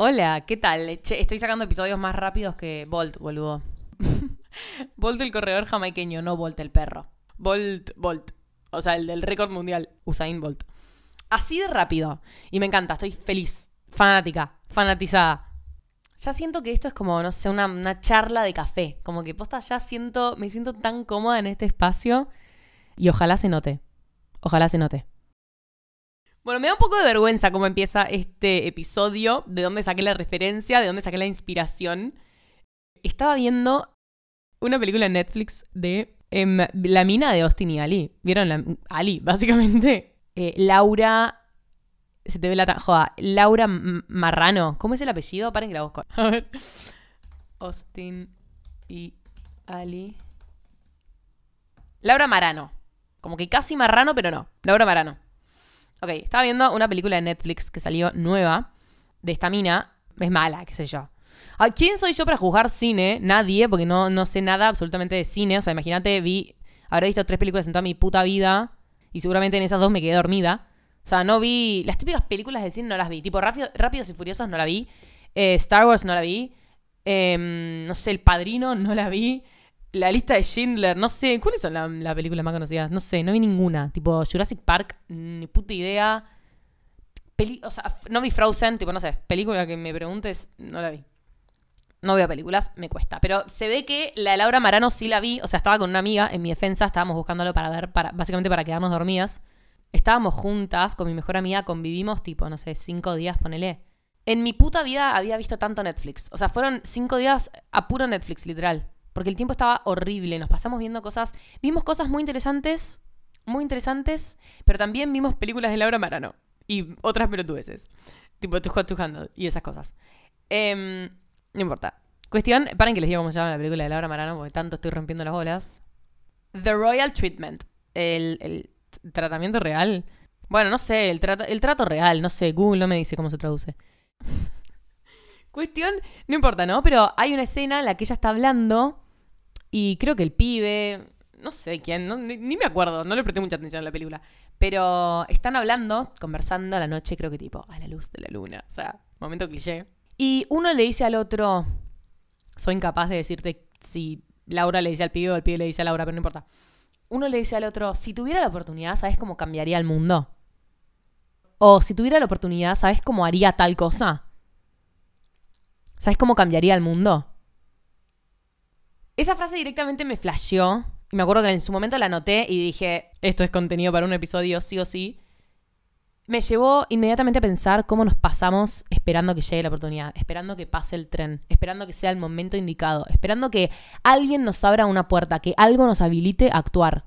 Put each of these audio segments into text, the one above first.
Hola, ¿qué tal? Estoy sacando episodios más rápidos que Bolt, boludo. Bolt el corredor jamaiqueño, no Bolt el perro. Bolt, Bolt. O sea, el del récord mundial, Usain Bolt. Así de rápido. Y me encanta, estoy feliz. Fanática, fanatizada. Ya siento que esto es como, no sé, una, una charla de café. Como que posta ya siento, me siento tan cómoda en este espacio. Y ojalá se note. Ojalá se note. Bueno, me da un poco de vergüenza cómo empieza este episodio, de dónde saqué la referencia, de dónde saqué la inspiración. Estaba viendo una película en Netflix de em, La mina de Austin y Ali. ¿Vieron? La, Ali, básicamente. Eh, Laura. Se te ve la. Joda. Laura Marrano. ¿Cómo es el apellido? Paren que la busco. A ver. Austin y Ali. Laura Marano. Como que casi marrano, pero no. Laura Marano. Ok, estaba viendo una película de Netflix que salió nueva de esta mina. Es mala, qué sé yo. Ay, ¿Quién soy yo para juzgar cine? Nadie, porque no, no sé nada absolutamente de cine. O sea, imagínate, vi. Habré visto tres películas en toda mi puta vida. Y seguramente en esas dos me quedé dormida. O sea, no vi. Las típicas películas de cine no las vi. Tipo, Rápido- Rápidos y Furiosos no la vi. Eh, Star Wars no la vi. Em, no sé, El Padrino no la vi. La lista de Schindler, no sé. ¿Cuáles son las la películas más conocidas? No sé, no vi ninguna. Tipo, Jurassic Park, ni puta idea. Peli o sea, no vi Frozen, tipo, no sé. Película que me preguntes, no la vi. No veo películas, me cuesta. Pero se ve que la de Laura Marano sí la vi. O sea, estaba con una amiga en mi defensa, estábamos buscándolo para ver, para, básicamente para quedarnos dormidas. Estábamos juntas con mi mejor amiga, convivimos tipo, no sé, cinco días, ponele. En mi puta vida había visto tanto Netflix. O sea, fueron cinco días a puro Netflix, literal. Porque el tiempo estaba horrible. Nos pasamos viendo cosas. Vimos cosas muy interesantes. Muy interesantes. Pero también vimos películas de Laura Marano. Y otras pelotudeces. Tipo to Handle. Y esas cosas. Em, no importa. Cuestión. Paren que les diga cómo se llama la película de Laura Marano. Porque tanto estoy rompiendo las bolas. The Royal Treatment. El, el tratamiento real. Bueno, no sé. El, trato- el trato real. No sé. Google no me dice cómo se traduce. Cuestión, no importa, ¿no? Pero hay una escena en la que ella está hablando y creo que el pibe, no sé quién, ni me acuerdo, no le presté mucha atención a la película, pero están hablando, conversando a la noche, creo que tipo, a la luz de la luna, o sea, momento cliché. Y uno le dice al otro, soy incapaz de decirte si Laura le dice al pibe o el pibe le dice a Laura, pero no importa. Uno le dice al otro, si tuviera la oportunidad, ¿sabes cómo cambiaría el mundo? O si tuviera la oportunidad, ¿sabes cómo haría tal cosa? ¿Sabes cómo cambiaría el mundo? Esa frase directamente me flasheó. Y me acuerdo que en su momento la anoté y dije, esto es contenido para un episodio sí o sí. Me llevó inmediatamente a pensar cómo nos pasamos esperando que llegue la oportunidad, esperando que pase el tren, esperando que sea el momento indicado, esperando que alguien nos abra una puerta, que algo nos habilite a actuar.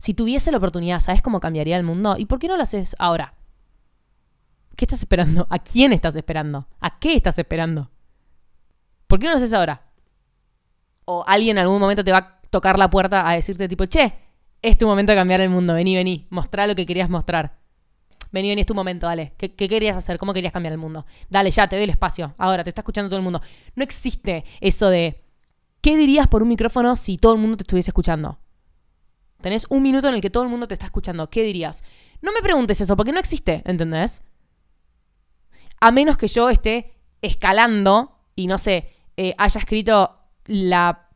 Si tuviese la oportunidad, ¿sabes cómo cambiaría el mundo? ¿Y por qué no lo haces ahora? ¿Qué estás esperando? ¿A quién estás esperando? ¿A qué estás esperando? ¿Por qué no lo haces ahora? O alguien en algún momento te va a tocar la puerta a decirte tipo, che, es tu momento de cambiar el mundo, vení, vení, mostrá lo que querías mostrar. Vení, vení, es tu momento, dale. ¿Qué, querías hacer? ¿Cómo querías cambiar el mundo? Dale, ya, te doy el espacio. Ahora, te está escuchando todo el mundo. No existe eso de, ¿qué dirías por un micrófono si todo el mundo te estuviese escuchando? Tenés un minuto en el que todo el mundo te está escuchando. ¿Qué dirías? No me preguntes eso, porque no existe, ¿entendés? A menos que yo esté escalando y no sé, eh, haya escrito la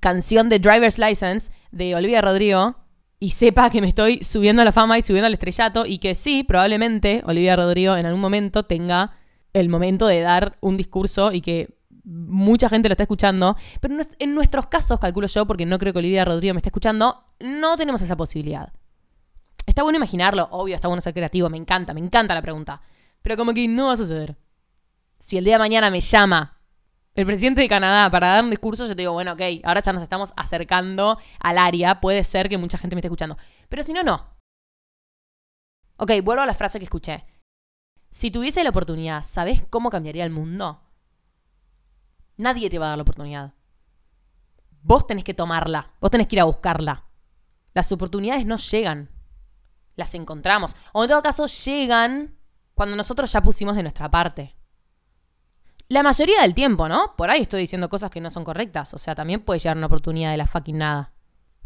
canción de Driver's License de Olivia Rodrigo y sepa que me estoy subiendo a la fama y subiendo al estrellato y que sí, probablemente Olivia Rodrigo en algún momento tenga el momento de dar un discurso y que mucha gente lo está escuchando, pero en nues- en nuestros casos, calculo yo, porque no creo que Olivia Rodrigo me esté escuchando, no tenemos esa posibilidad. Está bueno imaginarlo, obvio, está bueno ser creativo, me encanta, me encanta la pregunta. Pero como que no va a suceder. Si el día de mañana me llama el presidente de Canadá para dar un discurso, yo te digo, bueno, ok, ahora ya nos estamos acercando al área, puede ser que mucha gente me esté escuchando. Pero si no, no. Ok, vuelvo a la frase que escuché. Si tuviese la oportunidad, ¿sabes cómo cambiaría el mundo? Nadie te va a dar la oportunidad. Vos tenés que tomarla, vos tenés que ir a buscarla. Las oportunidades no llegan, las encontramos. O en todo caso, llegan cuando nosotros ya pusimos de nuestra parte. La mayoría del tiempo, ¿no? Por ahí estoy diciendo cosas que no son correctas. O sea, también puede llegar una oportunidad de la fucking nada.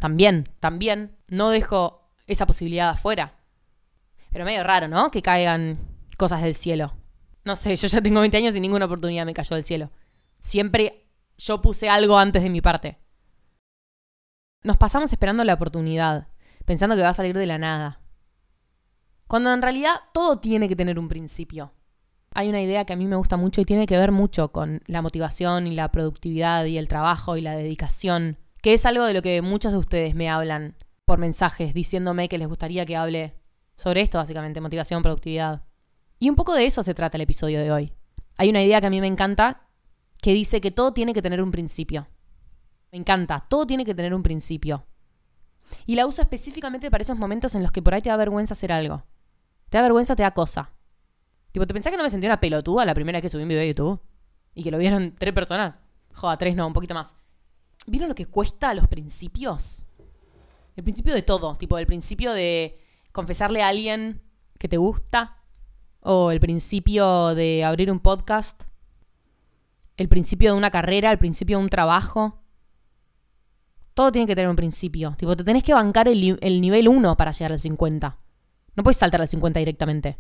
También, también. No dejo esa posibilidad afuera. Pero medio raro, ¿no? Que caigan cosas del cielo. no sé, yo ya tengo 20 años y ninguna oportunidad me cayó del cielo. Siempre yo puse algo antes de mi parte. Nos pasamos esperando la oportunidad, pensando que va a salir de la nada. Cuando en realidad todo tiene que tener un principio. Hay una idea que a mí me gusta mucho y tiene que ver mucho con la motivación y la productividad y el trabajo y la dedicación, que es algo de lo que muchos de ustedes me hablan por mensajes diciéndome que les gustaría que hable sobre esto, básicamente, motivación, productividad. Y un poco de eso se trata el episodio de hoy. Hay una idea que a mí me encanta que dice que todo tiene que tener un principio. Me encanta, todo tiene que tener un principio. Y la uso específicamente para esos momentos en los que por ahí te da vergüenza hacer algo. Te da vergüenza, te da cosa. Tipo, ¿te pensás que no me sentí una pelotuda la primera vez que subí un video de YouTube? ¿Y que lo vieron tres personas? Joda, tres no, un poquito más. ¿Vieron lo que cuesta los principios? El principio de todo. Tipo, el principio de confesarle a alguien que te gusta. O el principio de abrir un podcast. El principio de una carrera, el principio de un trabajo. Todo tiene que tener un principio. Tipo, te tenés que bancar el, el nivel 1 para llegar al 50. No puedes saltar al 50 directamente.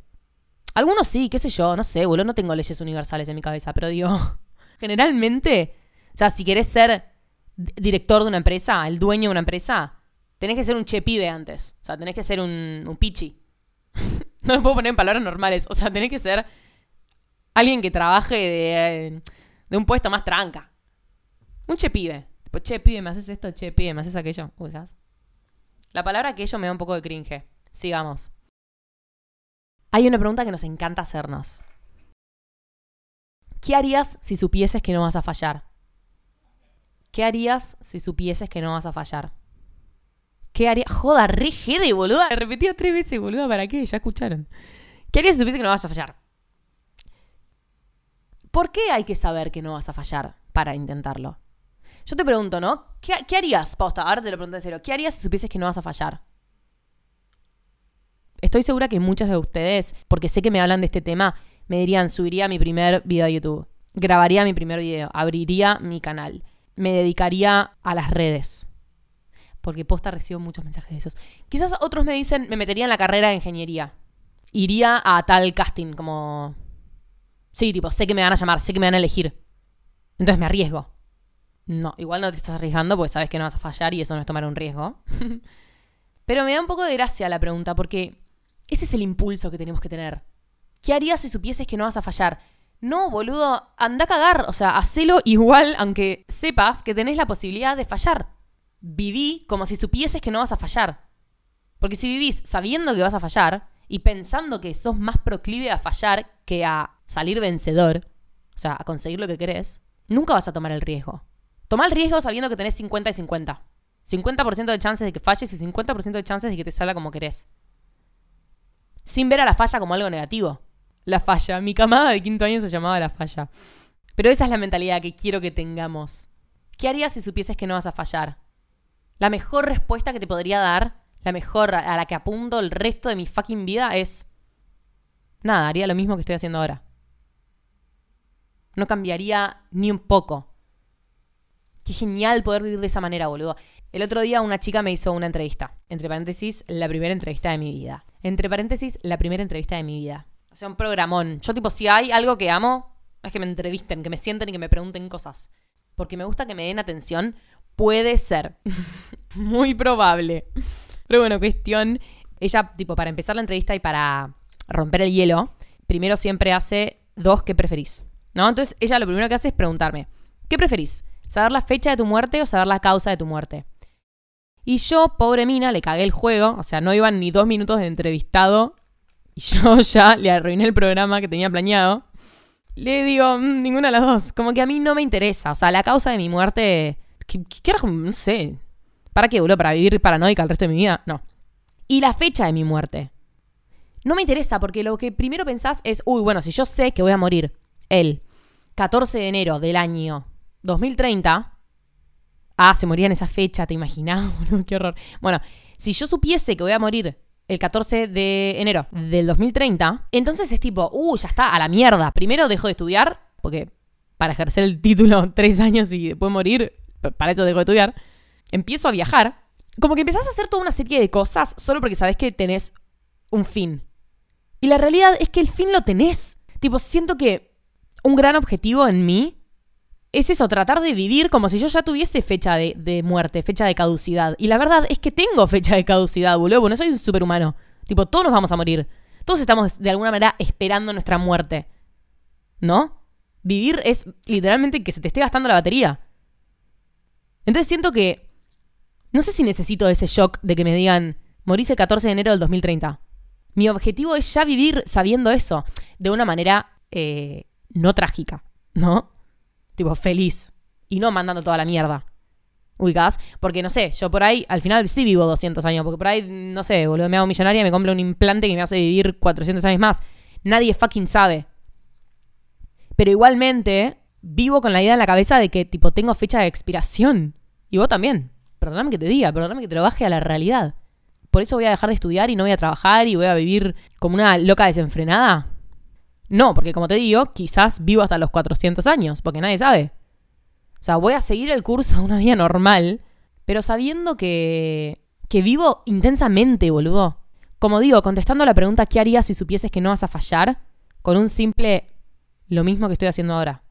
Algunos sí, qué sé yo, no sé, boludo, no tengo leyes universales en mi cabeza, pero digo, generalmente, o sea, si querés ser director de una empresa, el dueño de una empresa, tenés que ser un che pibe antes. O sea, tenés que ser un, pichi. no lo puedo poner en palabras normales. O sea, tenés que ser alguien que trabaje de, de un puesto más tranca. Un che pibe. Tipo, che pibe, me haces esto, che pibe, me haces aquello. Uy, La palabra aquello me da un poco de cringe. Sigamos. Hay una pregunta que nos encanta hacernos. ¿Qué harías si supieses que no vas a fallar? ¿Qué harías si supieses que no vas a fallar? ¿Qué harías? Joda, re jede, boluda. Repetía tres veces, boluda, ¿para qué? Ya escucharon. ¿Qué harías si supieses que no vas a fallar? ¿Por qué hay que saber que no vas a fallar para intentarlo? Yo te pregunto, ¿no? ¿Qué, harías? Posta, ahora te lo pregunto de cero. ¿Qué harías si supieses que no vas a fallar? Estoy segura que muchos de ustedes, porque sé que me hablan de este tema, me dirían, subiría mi primer video a YouTube, grabaría mi primer video, abriría mi canal, me dedicaría a las redes. Porque posta recibo muchos mensajes de esos. Quizás otros me dicen, me metería en la carrera de ingeniería. Iría a tal casting, como... Sí, tipo, sé que me van a llamar, sé que me van a elegir. Entonces me arriesgo. No, igual no te estás arriesgando porque sabes que no vas a fallar y eso no es tomar un riesgo. Pero me da un poco de gracia la pregunta porque ese es el impulso que tenemos que tener. ¿Qué harías si supieses que no vas a fallar? No, boludo, anda a cagar. O sea, hacelo igual aunque sepas que tenés la posibilidad de fallar. Viví como si supieses que no vas a fallar. Porque si vivís sabiendo que vas a fallar y pensando que sos más proclive a fallar que a salir vencedor, o sea, a conseguir lo que querés, nunca vas a tomar el riesgo. Toma el riesgo sabiendo que tenés 50 y 50. 50% de chances de que falles y 50% de chances de que te salga como querés sin ver a la falla como algo negativo. La falla. Mi camada de quinto año se llamaba la falla. Pero esa es la mentalidad que quiero que tengamos. ¿Qué harías si supieses que no vas a fallar? La mejor respuesta que te podría dar, la mejor a la que apunto el resto de mi fucking vida es... Nada, haría lo mismo que estoy haciendo ahora. No cambiaría ni un poco. Qué genial poder vivir de esa manera, boludo. El otro día una chica me hizo una entrevista. Entre paréntesis, la primera entrevista de mi vida. Entre paréntesis, la primera entrevista de mi vida. O sea, un programón. Yo, tipo, si hay algo que amo, es que me entrevisten, que me sienten y que me pregunten cosas. Porque me gusta que me den atención. Puede ser. Muy probable. Pero bueno, cuestión. Ella, tipo, para empezar la entrevista y para romper el hielo, primero siempre hace dos ¿qué preferís? ¿No? Entonces ella lo primero que hace es preguntarme, ¿qué preferís? ¿Saber la fecha de tu muerte o saber la causa de tu muerte? Y yo, pobre mina, le cagué el juego. O sea, no iban ni dos minutos de entrevistado. Y yo ya le arruiné el programa que tenía planeado. Le digo, mm, ninguna de las dos. Como que a mí no me interesa. O sea, la causa de mi muerte. ¿Qué, qué No sé. ¿Para qué, boludo? ¿Para vivir paranoica el resto de mi vida? No. Y la fecha de mi muerte. No me interesa porque lo que primero pensás es, uy, bueno, si yo sé que voy a morir el 14 de enero del año 2030. Ah, se moría en esa fecha, ¿te imaginás? Qué horror. Bueno, si yo supiese que voy a morir el 14 de enero del 2030, entonces es tipo, uh, ya está, a la mierda. Primero dejo de estudiar, porque para ejercer el título tres años y después morir, para eso dejo de estudiar. Empiezo a viajar. Como que empezás a hacer toda una serie de cosas solo porque sabes que tenés un fin. Y la realidad es que el fin lo tenés. Tipo, siento que un gran objetivo en mí es eso, tratar de vivir como si yo ya tuviese fecha de, muerte, fecha de caducidad. Y la verdad es que tengo fecha de caducidad, boludo, porque no soy un superhumano. Tipo, todos nos vamos a morir. Todos estamos de alguna manera esperando nuestra muerte. ¿No? Vivir es literalmente que se te esté gastando la batería. Entonces siento que... No sé si necesito ese shock de que me digan, morís el 14 de enero del 2030. Mi objetivo es ya vivir sabiendo eso, de una manera eh, no trágica, ¿no? Tipo, feliz. Y no mandando toda la mierda. ¿Ubicás? Porque no sé, yo por ahí al final sí vivo 200 años. Porque por ahí, no sé, boludo, me hago millonaria y me compro un implante que me hace vivir 400 años más. Nadie fucking sabe. Pero igualmente, vivo con la idea en la cabeza de que, tipo, tengo fecha de expiración. Y vos también. Perdóname que te diga, perdóname que te lo baje a la realidad. Por eso voy a dejar de estudiar y no voy a trabajar y voy a vivir como una loca desenfrenada. No, porque como te digo, quizás vivo hasta los 400 años, porque nadie sabe. O sea, voy a seguir el curso de una vida normal, pero sabiendo que, que vivo intensamente, boludo. Como digo, contestando la pregunta ¿qué harías si supieses que no vas a fallar? Con un simple lo mismo que estoy haciendo ahora.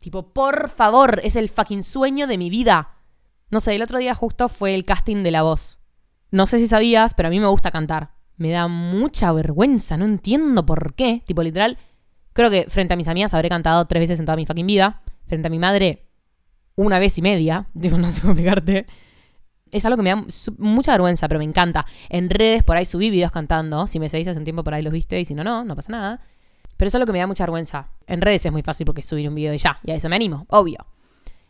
Tipo, por favor, es el fucking sueño de mi vida. No sé, el otro día justo fue el casting de La Voz. No sé si sabías, pero a mí me gusta cantar me da mucha vergüenza, no entiendo por qué. Tipo, literal, creo que frente a mis amigas habré cantado tres veces en toda mi fucking vida. Frente a mi madre, una vez y media. Digo, no sé cómo explicarte. Es algo que me da mucha vergüenza, pero me encanta. En redes por ahí subí videos cantando. Si me seguís hace un tiempo por ahí los viste y si no, no, no pasa nada. Pero es algo que me da mucha vergüenza. En redes es muy fácil porque subir un video y ya. Y a eso me animo, obvio.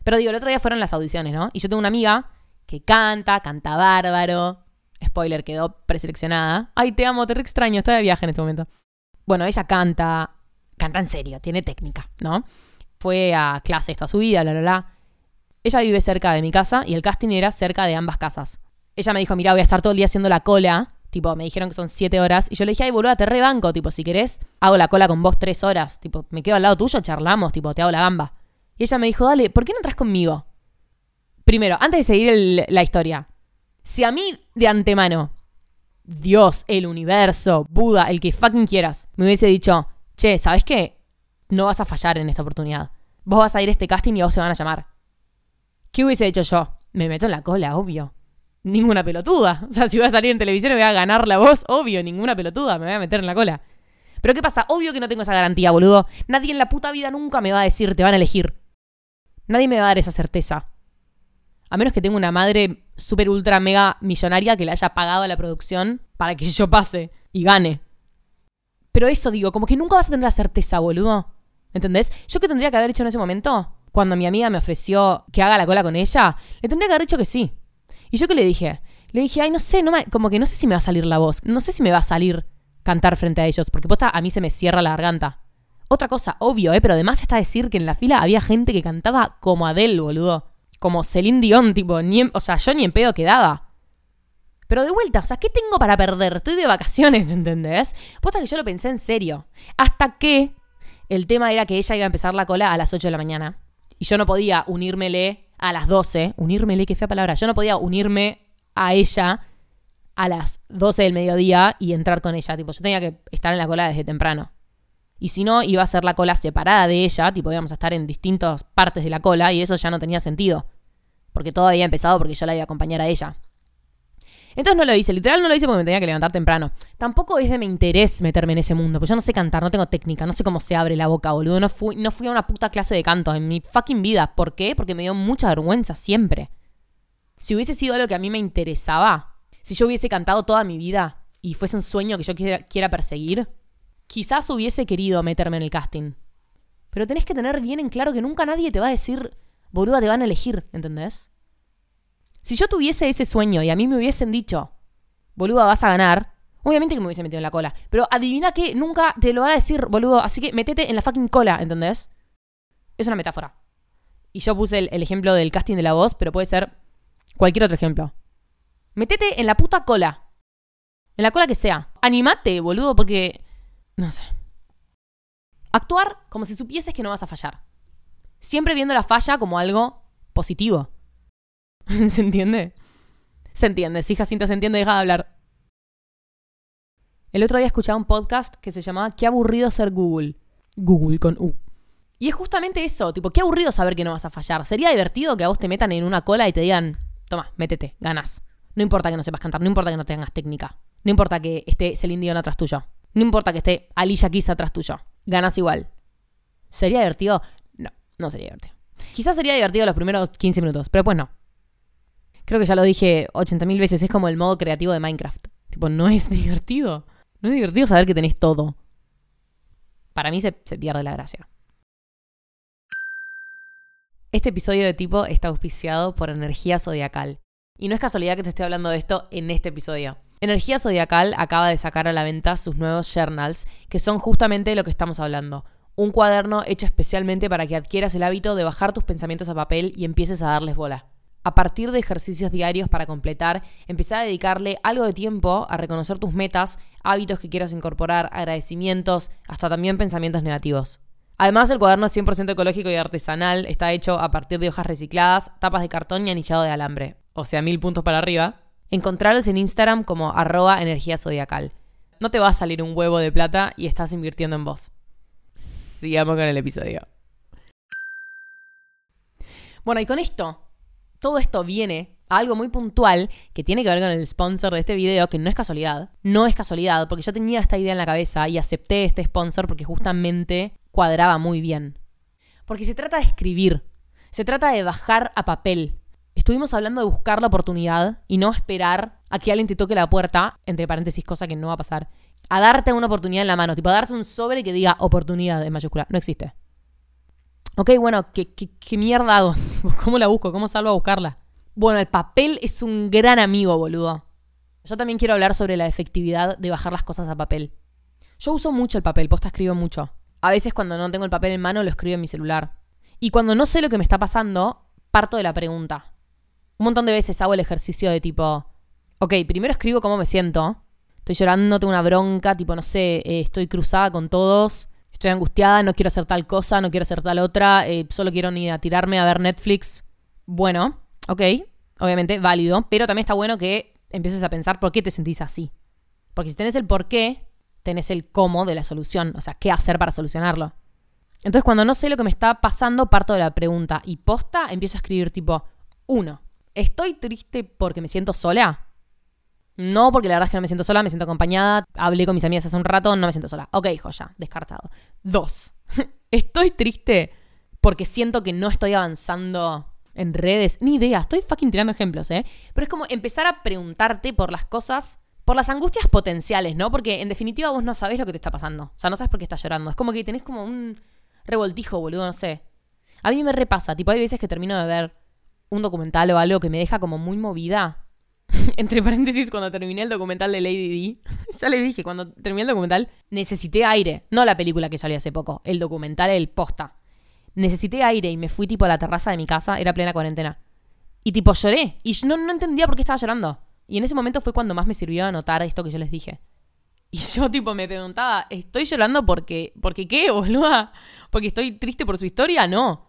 Pero digo, el otro día fueron las audiciones, ¿no? Y yo tengo una amiga que canta, canta bárbaro, Spoiler, quedó preseleccionada. Ay, te amo, te re extraño, está de viaje en este momento. Bueno, ella canta, canta en serio, tiene técnica, ¿no? Fue a clase toda su vida, bla, bla, bla. Ella vive cerca de mi casa y el casting era cerca de ambas casas. Ella me dijo, mira, voy a estar todo el día haciendo la cola. Tipo, me dijeron que son siete horas. Y yo le dije, ay, boluda, te rebanco. Tipo, si querés, hago la cola con vos tres horas. Tipo, me quedo al lado tuyo, charlamos. Tipo, te hago la gamba. Y ella me dijo, dale, ¿por qué no entras conmigo? Primero, antes de seguir la historia, si a mí de antemano, Dios, el universo, Buda, el que fucking quieras, me hubiese dicho, che, ¿sabes qué? No vas a fallar en esta oportunidad. Vos vas a ir a este casting y vos te van a llamar. ¿Qué hubiese hecho yo? Me meto en la cola, obvio. Ninguna pelotuda. O sea, si voy a salir en televisión y voy a ganar la voz, obvio, ninguna pelotuda, me voy a meter en la cola. Pero ¿qué pasa? Obvio que no tengo esa garantía, boludo. Nadie en la puta vida nunca me va a decir, te van a elegir. Nadie me va a dar esa certeza. A menos que tenga una madre súper ultra mega millonaria que le haya pagado a la producción para que yo pase y gane. Pero eso digo, como que nunca vas a tener la certeza, boludo. ¿Entendés? Yo qué tendría que haber hecho en ese momento, cuando mi amiga me ofreció que haga la cola con ella, le tendría que haber dicho que sí. ¿Y yo qué le dije? Le dije, ay, no sé, no como que no sé si me va a salir la voz, no sé si me va a salir cantar frente a ellos, porque posta a mí se me cierra la garganta. Otra cosa, obvio, ¿eh? Pero además está decir que en la fila había gente que cantaba como Adele, boludo como Celine Dion, tipo, o sea, yo ni en pedo quedaba. Pero de vuelta, o sea, ¿qué tengo para perder? Estoy de vacaciones, ¿entendés? Puesta que yo lo pensé en serio. Hasta que el tema era que ella iba a empezar la cola a las 8 de la mañana. Y yo no podía unírmele a las 12. Unírmele, qué fea palabra. Yo no podía unirme a ella a las 12 del mediodía y entrar con ella. Tipo, yo tenía que estar en la cola desde temprano. Y si no, iba a ser la cola separada de ella, tipo íbamos a estar en distintas partes de la cola y eso ya no tenía sentido. Porque todo había empezado porque yo la iba a acompañar a ella. Entonces no lo hice, literal no lo hice porque me tenía que levantar temprano. Tampoco es de mi interés meterme en ese mundo, porque yo no sé cantar, no tengo técnica, no sé cómo se abre la boca, boludo. No fui, no fui a una puta clase de canto en mi fucking vida. ¿Por qué? Porque me dio mucha vergüenza siempre. Si hubiese sido algo que a mí me interesaba, si yo hubiese cantado toda mi vida y fuese un sueño que yo quiera perseguir, Quizás hubiese querido meterme en el casting. Pero tenés que tener bien en claro que nunca nadie te va a decir, boluda, te van a elegir, ¿entendés? Si yo tuviese ese sueño y a mí me hubiesen dicho, boluda, vas a ganar, obviamente que me hubiese metido en la cola. Pero adivina que nunca te lo van a decir, boludo, así que metete en la fucking cola, ¿entendés? Es una metáfora. Y yo puse el, el ejemplo del casting de la voz, pero puede ser cualquier otro ejemplo. Metete en la puta cola. En la cola que sea. Animate, boludo, porque no sé. Actuar como si supieses que no vas a fallar. Siempre viendo la falla como algo positivo. ¿Se entiende? Se entiende. Si Jacinta se entiende, deja de hablar. El otro día escuchaba un podcast que se llamaba Qué aburrido ser Google. Google con U. Y es justamente eso, tipo, qué aburrido saber que no vas a fallar. Sería divertido que a vos te metan en una cola y te digan, toma, métete, ganas. No importa que no sepas cantar, no importa que no tengas técnica. No importa que esté Celine Dion atrás tuyo. No importa que esté Alicia Keys atrás tuyo. Ganas igual. ¿Sería divertido? No, sería divertido. Quizás sería divertido los primeros 15 minutos, pero pues no. Creo que ya lo dije 80.000 veces, es como el modo creativo de Minecraft. Tipo, no es divertido. No es divertido saber que tenés todo. Para mí se, se pierde la gracia. Este episodio de tipo está auspiciado por Energía Zodiacal. Y no es casualidad que te esté hablando de esto en este episodio. Energía Zodiacal acaba de sacar a la venta sus nuevos journals, que son justamente lo que estamos hablando. Un cuaderno hecho especialmente para que adquieras el hábito de bajar tus pensamientos a papel y empieces a darles bola. A partir de ejercicios diarios para completar, empezá a dedicarle algo de tiempo a reconocer tus metas, hábitos que quieras incorporar, agradecimientos, hasta también pensamientos negativos. Además, el cuaderno es 100% ecológico y artesanal, está hecho a partir de hojas recicladas, tapas de cartón y anillado de alambre. O sea, mil puntos para arriba. Encontrarlos en Instagram como arroba energía zodiacal. No te va a salir un huevo de plata y estás invirtiendo en vos. Sigamos con el episodio. Bueno, y con esto, todo esto viene a algo muy puntual que tiene que ver con el sponsor de este video, que no es casualidad. No es casualidad, porque yo tenía esta idea en la cabeza y acepté este sponsor porque justamente cuadraba muy bien. Porque se trata de escribir, se trata de bajar a papel. Estuvimos hablando de buscar la oportunidad y no esperar a que alguien te toque la puerta, entre paréntesis, cosa que no va a pasar, a darte una oportunidad en la mano, tipo a darte un sobre que diga oportunidad en mayúscula. No existe. Ok, bueno, ¿qué, mierda hago? ¿Cómo la busco? ¿Cómo salgo a buscarla? Bueno, el papel es un gran amigo, boludo. Yo también quiero hablar sobre la efectividad de bajar las cosas a papel. Yo uso mucho el papel, posta escribo mucho. A veces cuando no tengo el papel en mano lo escribo en mi celular. Y cuando no sé lo que me está pasando, parto de la pregunta. Un montón de veces hago el ejercicio de tipo, ok, primero escribo cómo me siento. Estoy llorando, tengo una bronca, tipo, no sé, eh, estoy cruzada con todos, estoy angustiada, no quiero hacer tal cosa, no quiero hacer tal otra, eh, solo quiero ni a tirarme a ver Netflix. Bueno, ok, obviamente, válido, pero también está bueno que empieces a pensar por qué te sentís así. Porque si tenés el por qué, tenés el cómo de la solución, o sea, qué hacer para solucionarlo. Entonces, cuando no sé lo que me está pasando, parto de la pregunta y posta, empiezo a escribir tipo, uno, ¿estoy triste porque me siento sola? No, porque la verdad es que no me siento sola, me siento acompañada, hablé con mis amigas hace un rato, no me siento sola. Ok, joya, descartado. Dos, ¿estoy triste porque siento que no estoy avanzando en redes? Ni idea, estoy fucking tirando ejemplos, ¿eh? Pero es como empezar a preguntarte por las cosas por las angustias potenciales, ¿no? Porque en definitiva vos no sabés lo que te está pasando. O sea, no sabes por qué estás llorando. Es como que tenés como un revoltijo, boludo, no sé. A mí me repasa, tipo, hay veces que termino de ver un documental o algo que me deja como muy movida. Entre paréntesis, cuando terminé el documental de Lady D, ya le dije, cuando terminé el documental, necesité aire. No la película que salió hace poco, el documental, el posta. Necesité aire y me fui tipo a la terraza de mi casa, era plena cuarentena. Y tipo lloré. Y no, no entendía por qué estaba llorando. Y en ese momento fue cuando más me sirvió anotar esto que yo les dije. Y yo, tipo, me preguntaba, ¿estoy llorando porque. ¿Porque qué, boluda? ¿Porque estoy triste por su historia? No.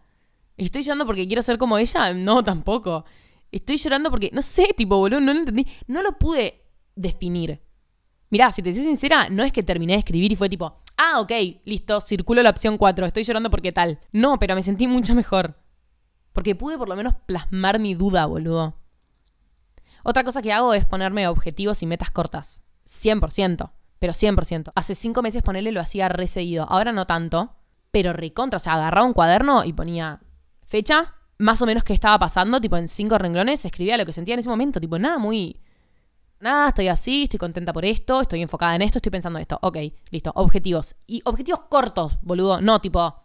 ¿Estoy llorando porque quiero ser como ella? No, tampoco. Estoy llorando porque. No sé, tipo, boludo, no lo entendí. No lo pude definir. Mirá, si te soy sincera, no es que terminé de escribir y fue tipo, ah, ok, listo, circulo la opción 4, estoy llorando porque tal. No, pero me sentí mucho mejor. Porque pude por lo menos plasmar mi duda, boludo. Otra cosa que hago es ponerme objetivos y metas cortas. 100%. Pero 100%. Hace cinco meses ponerle lo hacía reseguido. Ahora no tanto. Pero recontra. O sea, agarraba un cuaderno y ponía fecha, más o menos qué estaba pasando, tipo en cinco renglones, escribía lo que sentía en ese momento. Tipo, nada muy. Nada, estoy así, estoy contenta por esto, estoy enfocada en esto, estoy pensando en esto. Ok, listo. Objetivos. Y objetivos cortos, boludo. No, tipo.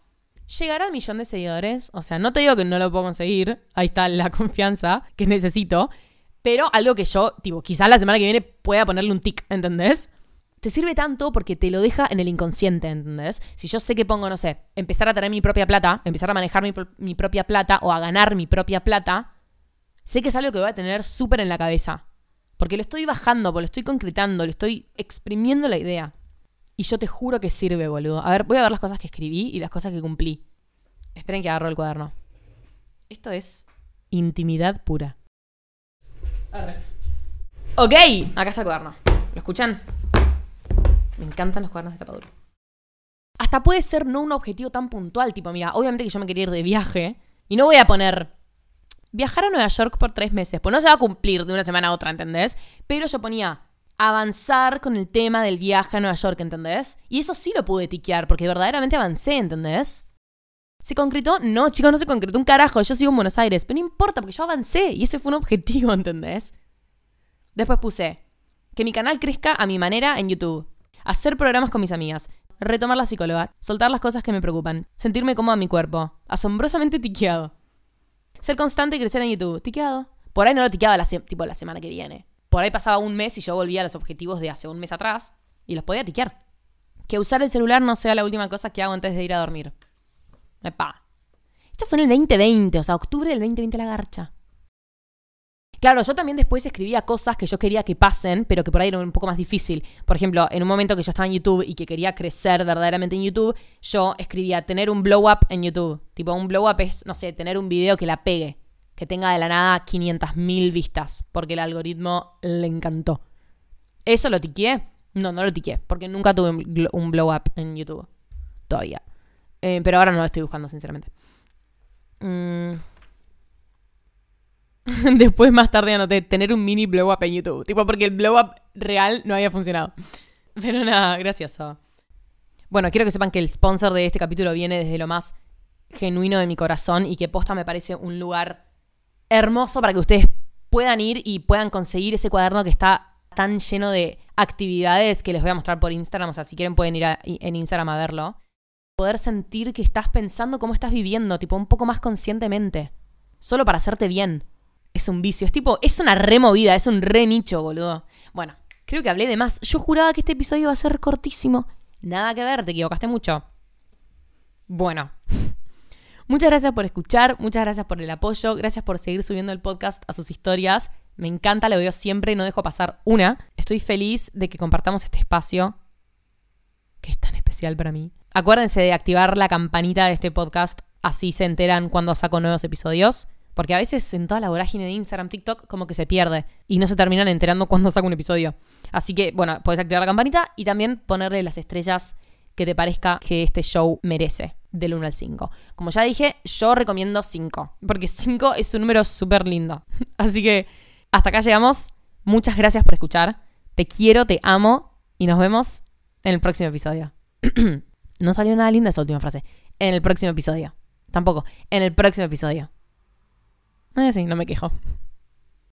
Llegar al millón de seguidores. O sea, no te digo que no lo puedo conseguir. Ahí está la confianza que necesito pero algo que yo, tipo, quizás la semana que viene pueda ponerle un tic, ¿entendés? Te sirve tanto porque te lo deja en el inconsciente, ¿entendés? Si yo sé que pongo, no sé, empezar a tener mi propia plata, empezar a manejar mi, propia plata o a ganar mi propia plata, sé que es algo que voy a tener súper en la cabeza. Porque lo estoy bajando, lo estoy concretando, lo estoy exprimiendo la idea. Y yo te juro que sirve, boludo. A ver, voy a ver las cosas que escribí y las cosas que cumplí. Esperen que agarro el cuaderno. Esto es intimidad pura. Ok, acá está el cuaderno. ¿Lo escuchan? Me encantan los cuadernos de tapa dura. Hasta puede ser no un objetivo tan puntual, tipo, mira, obviamente que yo me quería ir de viaje y no voy a poner viajar a Nueva York por tres meses, pues no se va a cumplir de una semana a otra, ¿entendés? Pero yo ponía avanzar con el tema del viaje a Nueva York, ¿entendés? Y eso sí lo pude tiquear, porque verdaderamente avancé, ¿entendés? ¿Se concretó? No, chicos, no se concretó un carajo. Yo sigo en Buenos Aires, pero no importa, porque yo avancé y ese fue un objetivo, ¿entendés? Después puse que mi canal crezca a mi manera en YouTube, hacer programas con mis amigas, retomar la psicóloga, soltar las cosas que me preocupan, sentirme cómoda en mi cuerpo, asombrosamente tiqueado. Ser constante y crecer en YouTube, tiqueado. Por ahí no lo tiqueaba la, la semana que viene. Por ahí pasaba un mes y yo volvía a los objetivos de hace un mes atrás y los podía tiquear. Que usar el celular no sea la última cosa que hago antes de ir a dormir. Epa. Esto fue en el 2020, o sea, octubre del 2020 la garcha. Claro, yo también después escribía cosas que yo quería que pasen, pero que por ahí era un poco más difícil. Por ejemplo, en un momento que yo estaba en YouTube y que quería crecer verdaderamente en YouTube, yo escribía tener un blow up en YouTube. Tipo, un blow up es, no sé, tener un video que la pegue, que tenga de la nada 500.000 vistas, porque el algoritmo le encantó. ¿Eso lo tiqué? No, no lo tiqué, porque nunca tuve un blow up en YouTube. Todavía. Eh, pero ahora no lo estoy buscando, sinceramente. Mm. Después, más tarde, anoté tener un mini blow up en YouTube. Tipo, porque el blow up real no había funcionado. Pero nada, gracioso. Bueno, quiero que sepan que el sponsor de este capítulo viene desde lo más genuino de mi corazón y que posta me parece un lugar hermoso para que ustedes puedan ir y puedan conseguir ese cuaderno que está tan lleno de actividades que les voy a mostrar por Instagram. O sea, si quieren pueden ir en Instagram a verlo. Poder sentir que estás pensando cómo estás viviendo, tipo un poco más conscientemente. Solo para hacerte bien es un vicio. Es tipo, es una removida, es un re nicho, boludo. Bueno, creo que hablé de más. Yo juraba que este episodio iba a ser cortísimo. Nada que ver, te equivocaste mucho. Bueno. Muchas gracias por escuchar, muchas gracias por el apoyo, gracias por seguir subiendo el podcast a sus historias. Me encanta, lo veo siempre, no dejo pasar una. Estoy feliz de que compartamos este espacio que es tan especial para mí. Acuérdense de activar la campanita de este podcast, así se enteran cuando saco nuevos episodios. Porque a veces en toda la vorágine de Instagram, TikTok, como que se pierde y no se terminan enterando cuando saco un episodio. Así que, bueno, puedes activar la campanita y también ponerle las estrellas que te parezca que este show merece, del 1 al 5. Como ya dije, yo recomiendo 5, porque 5 es un número súper lindo. Así que hasta acá llegamos. Muchas gracias por escuchar. Te quiero, te amo y nos vemos en el próximo episodio. no salió nada linda esa última frase. En el próximo episodio. Tampoco. En el próximo episodio. Eh, sí, no me quejo.